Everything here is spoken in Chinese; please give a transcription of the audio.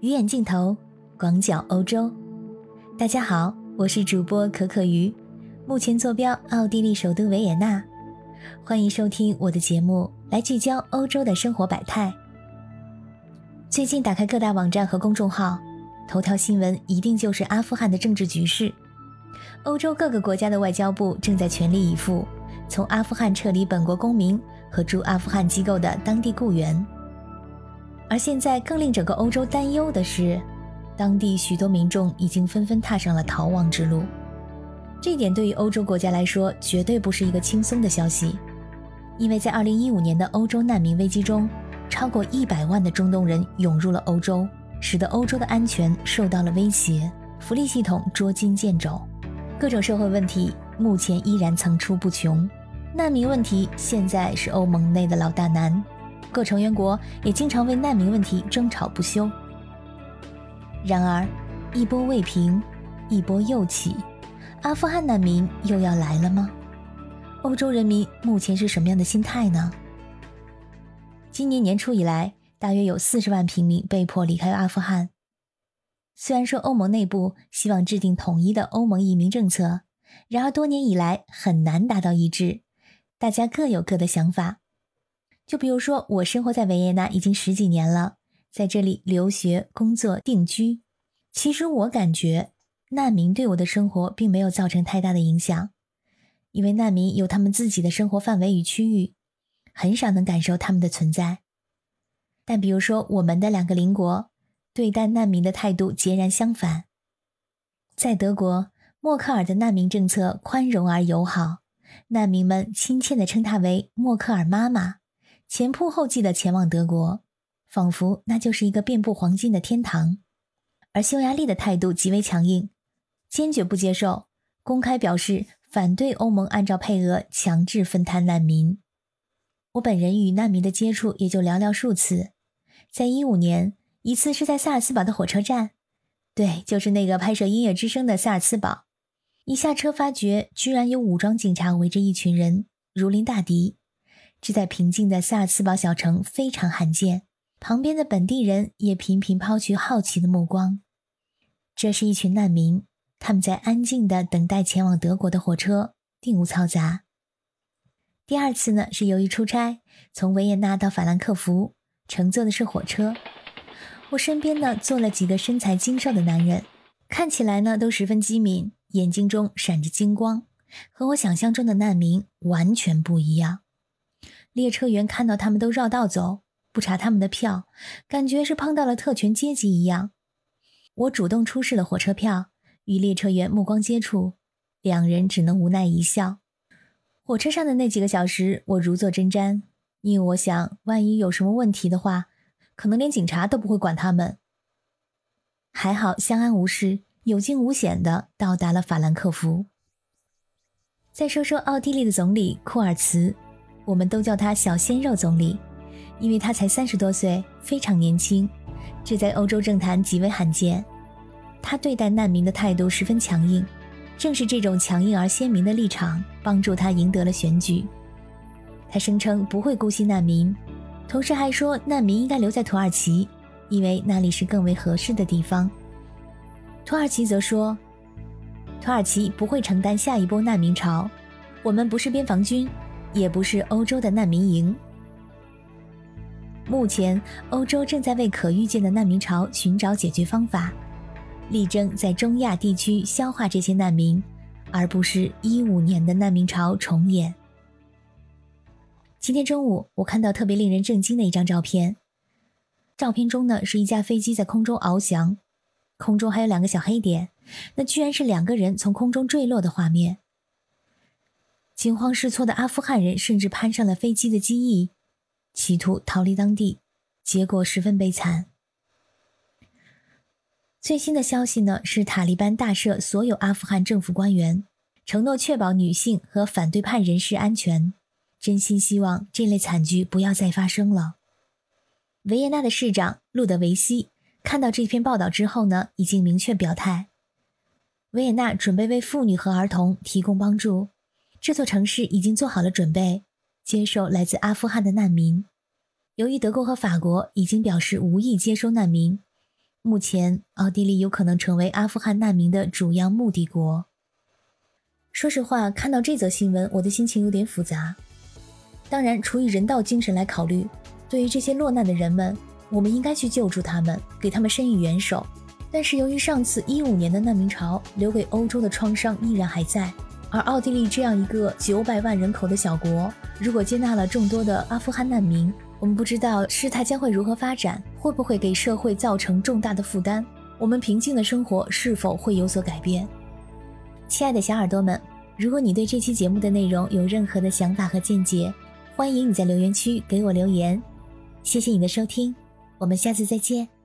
鱼眼镜头，广角欧洲。大家好，我是主播可可鱼，目前坐标奥地利首都维也纳。欢迎收听我的节目，来聚焦欧洲的生活百态。最近打开各大网站和公众号，头条新闻一定就是阿富汗的政治局势。欧洲各个国家的外交部正在全力以赴，从阿富汗撤离本国公民和驻阿富汗机构的当地雇员。而现在更令整个欧洲担忧的是，当地许多民众已经纷纷踏上了逃亡之路。这一点对于欧洲国家来说，绝对不是一个轻松的消息，因为在2015年的欧洲难民危机中，超过100万的中东人涌入了欧洲，使得欧洲的安全受到了威胁，福利系统捉襟见肘，各种社会问题目前依然层出不穷。难民问题现在是欧盟内的老大难。各成员国也经常为难民问题争吵不休。然而，一波未平，一波又起，阿富汗难民又要来了吗？欧洲人民目前是什么样的心态呢？今年年初以来，大约有四十万平民被迫离开阿富汗。虽然说欧盟内部希望制定统一的欧盟移民政策，然而多年以来很难达到一致，大家各有各的想法。就比如说，我生活在维也纳已经十几年了，在这里留学、工作、定居。其实我感觉，难民对我的生活并没有造成太大的影响，因为难民有他们自己的生活范围与区域，很少能感受他们的存在。但比如说，我们的两个邻国对待难民的态度截然相反。在德国，默克尔的难民政策宽容而友好，难民们亲切地称她为“默克尔妈妈”。前仆后继地前往德国，仿佛那就是一个遍布黄金的天堂。而匈牙利的态度极为强硬，坚决不接受，公开表示反对欧盟按照配额强制分摊难民。我本人与难民的接触也就寥寥数次，在一五年一次是在萨尔茨堡的火车站，对，就是那个拍摄《音乐之声》的萨尔茨堡。一下车发觉，居然有武装警察围着一群人，如临大敌。这在平静的萨尔茨堡小城非常罕见，旁边的本地人也频频抛去好奇的目光。这是一群难民，他们在安静的等待前往德国的火车，并无嘈杂。第二次呢，是由于出差，从维也纳到法兰克福，乘坐的是火车。我身边呢坐了几个身材精瘦的男人，看起来呢都十分机敏，眼睛中闪着金光，和我想象中的难民完全不一样。列车员看到他们都绕道走，不查他们的票，感觉是碰到了特权阶级一样。我主动出示了火车票，与列车员目光接触，两人只能无奈一笑。火车上的那几个小时，我如坐针毡，因为我想，万一有什么问题的话，可能连警察都不会管他们。还好，相安无事，有惊无险的到达了法兰克福。再说说奥地利的总理库尔茨。我们都叫他“小鲜肉总理”，因为他才三十多岁，非常年轻，这在欧洲政坛极为罕见。他对待难民的态度十分强硬，正是这种强硬而鲜明的立场，帮助他赢得了选举。他声称不会姑息难民，同时还说难民应该留在土耳其，因为那里是更为合适的地方。土耳其则说，土耳其不会承担下一波难民潮，我们不是边防军。也不是欧洲的难民营。目前，欧洲正在为可预见的难民潮寻找解决方法，力争在中亚地区消化这些难民，而不是一五年的难民潮重演。今天中午，我看到特别令人震惊的一张照片。照片中呢，是一架飞机在空中翱翔，空中还有两个小黑点，那居然是两个人从空中坠落的画面。惊慌失措的阿富汗人甚至攀上了飞机的机翼，企图逃离当地，结果十分悲惨。最新的消息呢是，塔利班大赦所有阿富汗政府官员，承诺确保女性和反对派人士安全，真心希望这类惨剧不要再发生了。维也纳的市长路德维希看到这篇报道之后呢，已经明确表态，维也纳准备为妇女和儿童提供帮助。这座城市已经做好了准备，接受来自阿富汗的难民。由于德国和法国已经表示无意接收难民，目前奥地利有可能成为阿富汗难民的主要目的国。说实话，看到这则新闻，我的心情有点复杂。当然，出于人道精神来考虑，对于这些落难的人们，我们应该去救助他们，给他们伸以援手。但是，由于上次一五年的难民潮留给欧洲的创伤依然还在，而奥地利这样一个九百万人口的小国，如果接纳了众多的阿富汗难民，我们不知道事态将会如何发展，会不会给社会造成重大的负担？我们平静的生活是否会有所改变？亲爱的小耳朵们，如果你对这期节目的内容有任何的想法和见解，欢迎你在留言区给我留言。谢谢你的收听，我们下次再见。